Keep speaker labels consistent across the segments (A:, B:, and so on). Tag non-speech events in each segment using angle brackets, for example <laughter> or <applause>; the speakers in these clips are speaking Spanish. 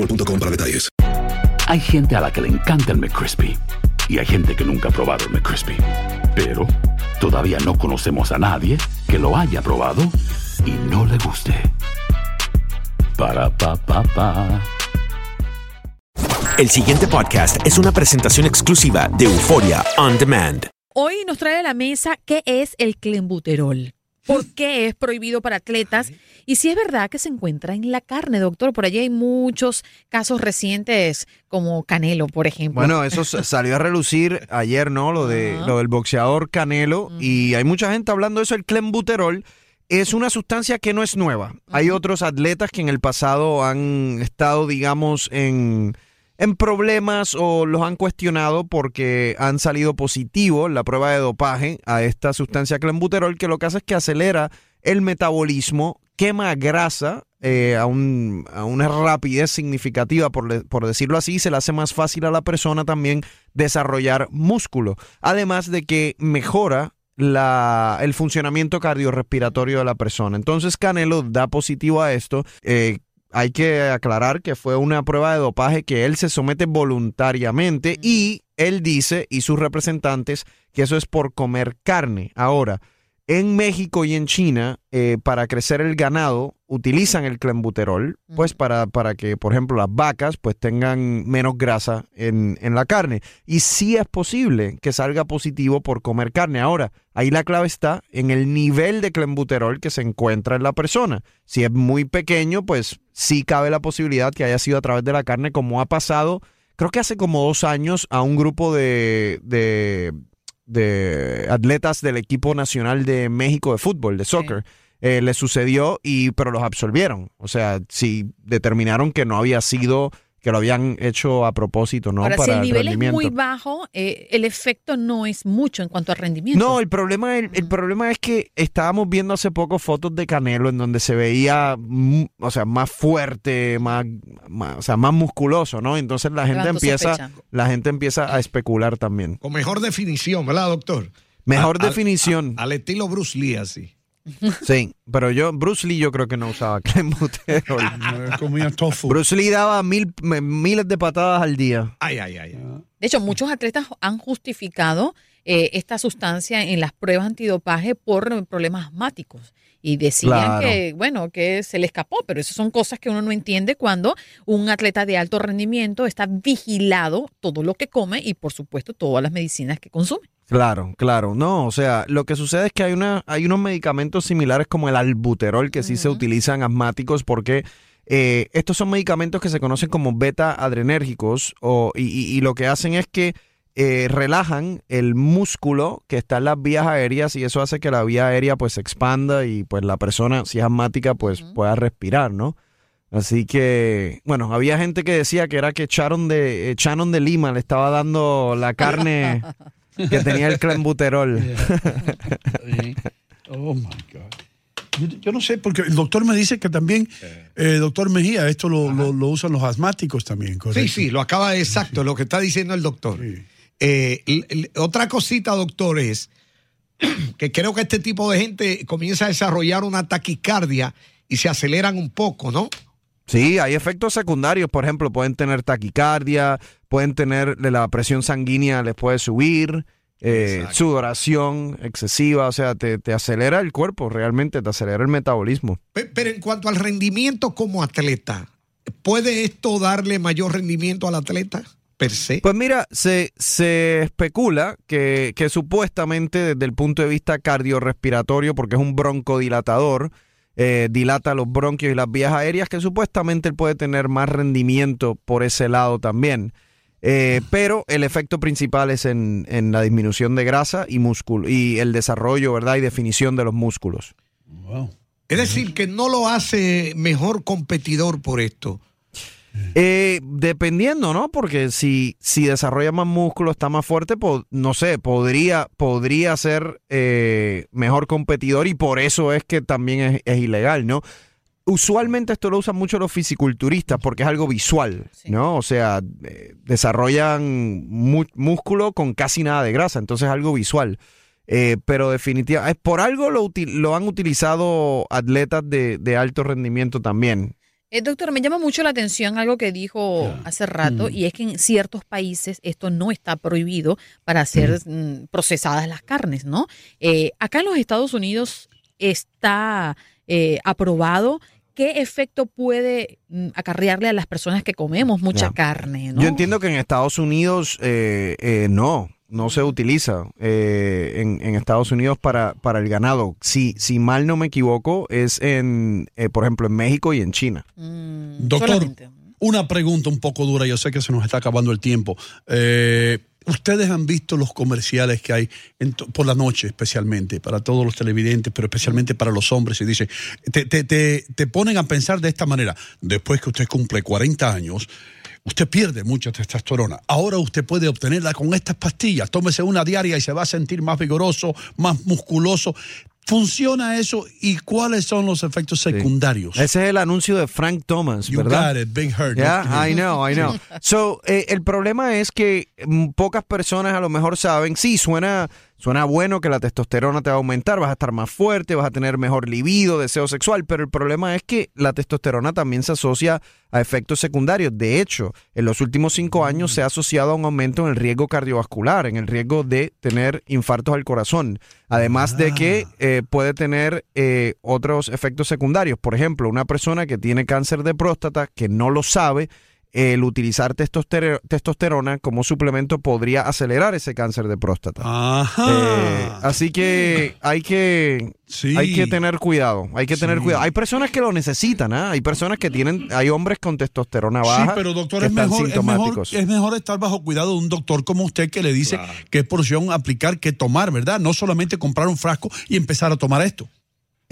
A: boostmobile.com para detalles.
B: Hay gente a la que le encanta el McCrispy y hay gente que nunca ha probado el McCrispy. Pero todavía no conocemos a nadie que lo haya probado y no le guste. Para pa pa pa.
C: El siguiente podcast es una presentación exclusiva de Euforia On Demand.
D: Hoy nos trae a la mesa qué es el clenbuterol. ¿Por qué es prohibido para atletas? Y si es verdad que se encuentra en la carne, doctor. Por allí hay muchos casos recientes, como Canelo, por ejemplo.
E: Bueno, eso <laughs> salió a relucir ayer, ¿no? Lo, de, lo del boxeador Canelo. Y hay mucha gente hablando de eso. El clenbuterol es una sustancia que no es nueva. Hay otros atletas que en el pasado han estado, digamos, en, en problemas o los han cuestionado porque han salido positivos la prueba de dopaje a esta sustancia clenbuterol, que lo que hace es que acelera el metabolismo, quema grasa eh, a, un- a una rapidez significativa, por, por decirlo así, se le hace más fácil a la persona también desarrollar músculo. Además de que mejora la, el funcionamiento cardiorrespiratorio de la persona. Entonces Canelo da positivo a esto. Eh, hay que aclarar que fue una prueba de dopaje que él se somete voluntariamente y él dice, y sus representantes, que eso es por comer carne. Ahora, en México y en China, eh, para crecer el ganado, utilizan el clenbuterol, pues para, para que, por ejemplo, las vacas pues tengan menos grasa en, en la carne. Y sí es posible que salga positivo por comer carne. Ahora, ahí la clave está en el nivel de clenbuterol que se encuentra en la persona. Si es muy pequeño, pues sí cabe la posibilidad que haya sido a través de la carne, como ha pasado, creo que hace como dos años, a un grupo de, de de atletas del equipo nacional de México de fútbol, de soccer. Eh, le sucedió y pero los absolvieron. O sea, si determinaron que no había sido, que lo habían hecho a propósito, ¿no?
D: Ahora, si
E: Para
D: el nivel es
E: rendimiento.
D: muy bajo, eh, el efecto no es mucho en cuanto al rendimiento.
E: No, el problema, el, el problema es que estábamos viendo hace poco fotos de Canelo en donde se veía, mm, o sea, más fuerte, más, más- o sea, más musculoso, ¿no? Entonces la gente empieza,
F: sospecha.
E: la gente empieza a especular también.
F: Con mejor definición, ¿verdad, doctor?
E: Mejor
F: Al- al-
E: definición.
F: Al estilo Bruce Lee, así.
E: Sí, pero yo, Bruce Lee yo creo que no usaba <laughs> clenbuterol.
G: Comía tofu.
E: Bruce Lee daba mil, miles de patadas al día.
F: Ay, ay, ay.
D: De hecho, muchos atletas han justificado eh, esta sustancia en las pruebas antidopaje por problemas asmáticos. Y decían
E: Claro.
D: que, bueno, que se le escapó, pero esas son cosas que uno no entiende cuando un atleta de alto rendimiento está vigilado todo lo que come y, por supuesto, todas las medicinas que consume.
E: Claro, claro. No, o sea, lo que sucede es que hay, una, hay unos medicamentos similares como el albuterol que sí se utilizan asmáticos porque eh, estos son medicamentos que se conocen como beta adrenérgicos o, y, y- y lo que hacen es que eh, relajan el músculo que está en las vías aéreas y eso hace que la vía aérea pues se expanda y pues la persona, si es asmática, pues pueda respirar, ¿no? Así que, bueno, había gente que decía que era que Sharon de, eh, de Lima le estaba dando la carne <laughs> que tenía el clenbuterol. <laughs>
G: Oh my God. Yo, yo no sé, porque el doctor me dice que también, eh, doctor Mejía, esto lo, lo- lo usan los asmáticos también, ¿correcto?
F: Sí, sí, lo acaba de exacto, lo que está diciendo el doctor. Eh, l- l- otra cosita, doctor, es <clears throat> que creo que este tipo de gente comienza a desarrollar una taquicardia y se aceleran un poco, ¿no?
E: Sí, hay efectos secundarios, por ejemplo, pueden tener taquicardia, pueden tener la presión sanguínea, les puede subir, eh, sudoración excesiva, o sea, te, te acelera el cuerpo, realmente te acelera el metabolismo.
F: Pe- Pero en cuanto al rendimiento como atleta, ¿puede esto darle mayor rendimiento al atleta per se?
E: Pues mira, se, se especula que, que supuestamente desde el punto de vista cardiorrespiratorio, porque es un broncodilatador, eh, dilata los bronquios y las vías aéreas, que supuestamente él puede tener más rendimiento por ese lado también. Eh, pero el efecto principal es en, en la disminución de grasa y músculo y el desarrollo, ¿verdad? Y definición de los músculos.
F: Es decir, que no lo hace mejor competidor por esto.
E: Eh, dependiendo, ¿no? Porque si, si desarrolla más músculo, está más fuerte, po- no sé, podría, podría ser eh, mejor competidor y por eso es que también es, es ilegal, ¿no? Usualmente esto lo usan mucho los fisiculturistas porque es algo visual, ¿no? O sea, eh, desarrollan músculo con casi nada de grasa, entonces es algo visual. Eh, pero definitivamente, por algo lo, lo han utilizado atletas de, de alto rendimiento también.
D: Eh, doctor, me llama mucho la atención algo que dijo hace rato y es que en ciertos países esto no está prohibido para ser mm, procesadas las carnes, ¿no? Eh, acá en los Estados Unidos está eh, aprobado. ¿Qué efecto puede mm, acarrearle a las personas que comemos mucha carne, no?
E: Yo entiendo que en Estados Unidos eh, eh, no, no se utiliza eh, en, en Estados Unidos para, para el ganado. Si, si mal no me equivoco, es en, eh, por ejemplo, en México y en China.
G: Doctor, una pregunta un poco dura, yo sé que se nos está acabando el tiempo. Eh, Ustedes han visto los comerciales que hay en por la noche, especialmente, para todos los televidentes, pero especialmente para los hombres, y dice, te, te- te- te ponen a pensar de esta manera, después que usted cumple 40 años, usted pierde mucha testosterona. Ahora usted puede obtenerla con estas pastillas. Tómese una diaria y se va a sentir más vigoroso, más musculoso. ¿Funciona eso y cuáles son los efectos secundarios?
E: Ese es el anuncio de Frank Thomas,
G: You
E: ¿verdad?
G: got it, Big Hurt.
E: Yeah, I know, I know. <laughs> So, eh, el problema es que mm, pocas personas a lo mejor saben, sí, suena, suena bueno que la testosterona te va a aumentar, vas a estar más fuerte, vas a tener mejor libido, deseo sexual, pero el problema es que la testosterona también se asocia a efectos secundarios. De hecho, en los últimos cinco años se ha asociado a un aumento en el riesgo cardiovascular, en el riesgo de tener infartos al corazón. Además de que eh, puede tener eh, otros efectos secundarios. Por ejemplo, una persona que tiene cáncer de próstata que no lo sabe, el utilizar testoster- testosterona como suplemento podría acelerar ese cáncer de próstata. Eh, así que hay que hay que tener cuidado, hay que tener cuidado. Hay personas que lo necesitan, ¿ah? Hay personas que tienen, hay hombres con testosterona baja
G: Sí, pero doctor,
E: que
G: es
E: están
G: mejor, es, mejor,
E: sintomáticos.
G: es mejor estar bajo cuidado de un doctor como usted que le dice qué porción aplicar, qué tomar, ¿verdad? No solamente comprar un frasco y empezar a tomar esto.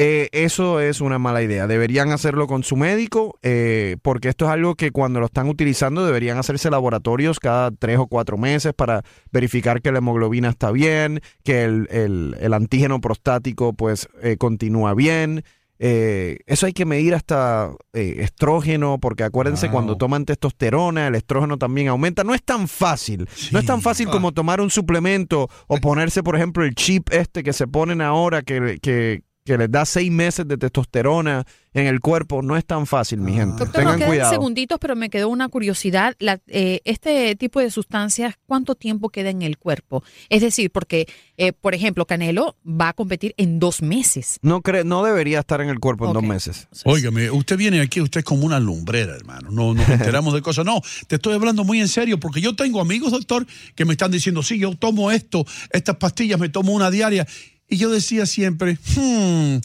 E: Eh, eso es una mala idea. Deberían hacerlo con su médico, eh, porque esto es algo que cuando lo están utilizando deberían hacerse laboratorios cada tres o cuatro meses para verificar que la hemoglobina está bien, que el, el- el antígeno prostático pues eh, continúa bien. Eh, eso hay que medir hasta eh, estrógeno, porque acuérdense, cuando toman testosterona, el estrógeno también aumenta. No es tan fácil. No es tan fácil como tomar un suplemento o ponerse, por ejemplo, el chip este que se ponen ahora, que, que, que les da seis meses de testosterona en el cuerpo. No es tan fácil, mi gente.
D: Doctor, nos
E: Tengan
D: quedan
E: cuidado.
D: segunditos, pero me quedó una curiosidad. La- eh, este tipo de sustancias, ¿cuánto tiempo queda en el cuerpo? Es decir, porque, eh, por ejemplo, Canelo va a competir en dos meses.
E: No, cre- no debería estar en el cuerpo en dos meses.
G: Óigame, usted viene aquí, usted es como una lumbrera, hermano. No nos enteramos de cosas. No, te estoy hablando muy en serio porque yo tengo amigos, doctor, que me están diciendo, sí, yo tomo esto, estas pastillas, me tomo una diaria. Y yo decía siempre, hmm,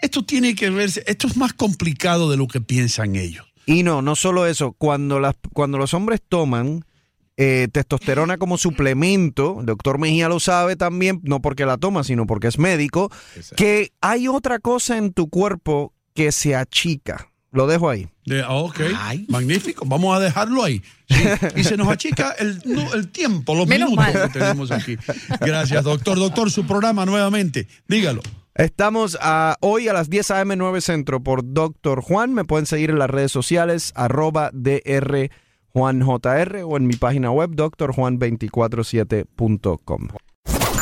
G: esto tiene que verse, esto es más complicado de lo que piensan ellos.
E: Y no, no solo eso. Cuando, las, cuando los hombres toman eh, testosterona como suplemento, el doctor Mejía lo sabe también, no porque la toma, sino porque es médico, que hay otra cosa en tu cuerpo que se achica. Lo dejo ahí.
G: De, ah, ok, magnífico, vamos a dejarlo ahí. Sí, Y se nos achica el, no, el tiempo, los
E: Menos
G: minutos
E: mal.
G: que tenemos aquí. Gracias, doctor. Doctor, su programa nuevamente, dígalo.
E: Estamos a- hoy a las 10 a.m. 9 Centro por Doctor Juan. Me pueden seguir en las redes sociales, arroba DR Juan JR o en mi página web, drjuan247.com.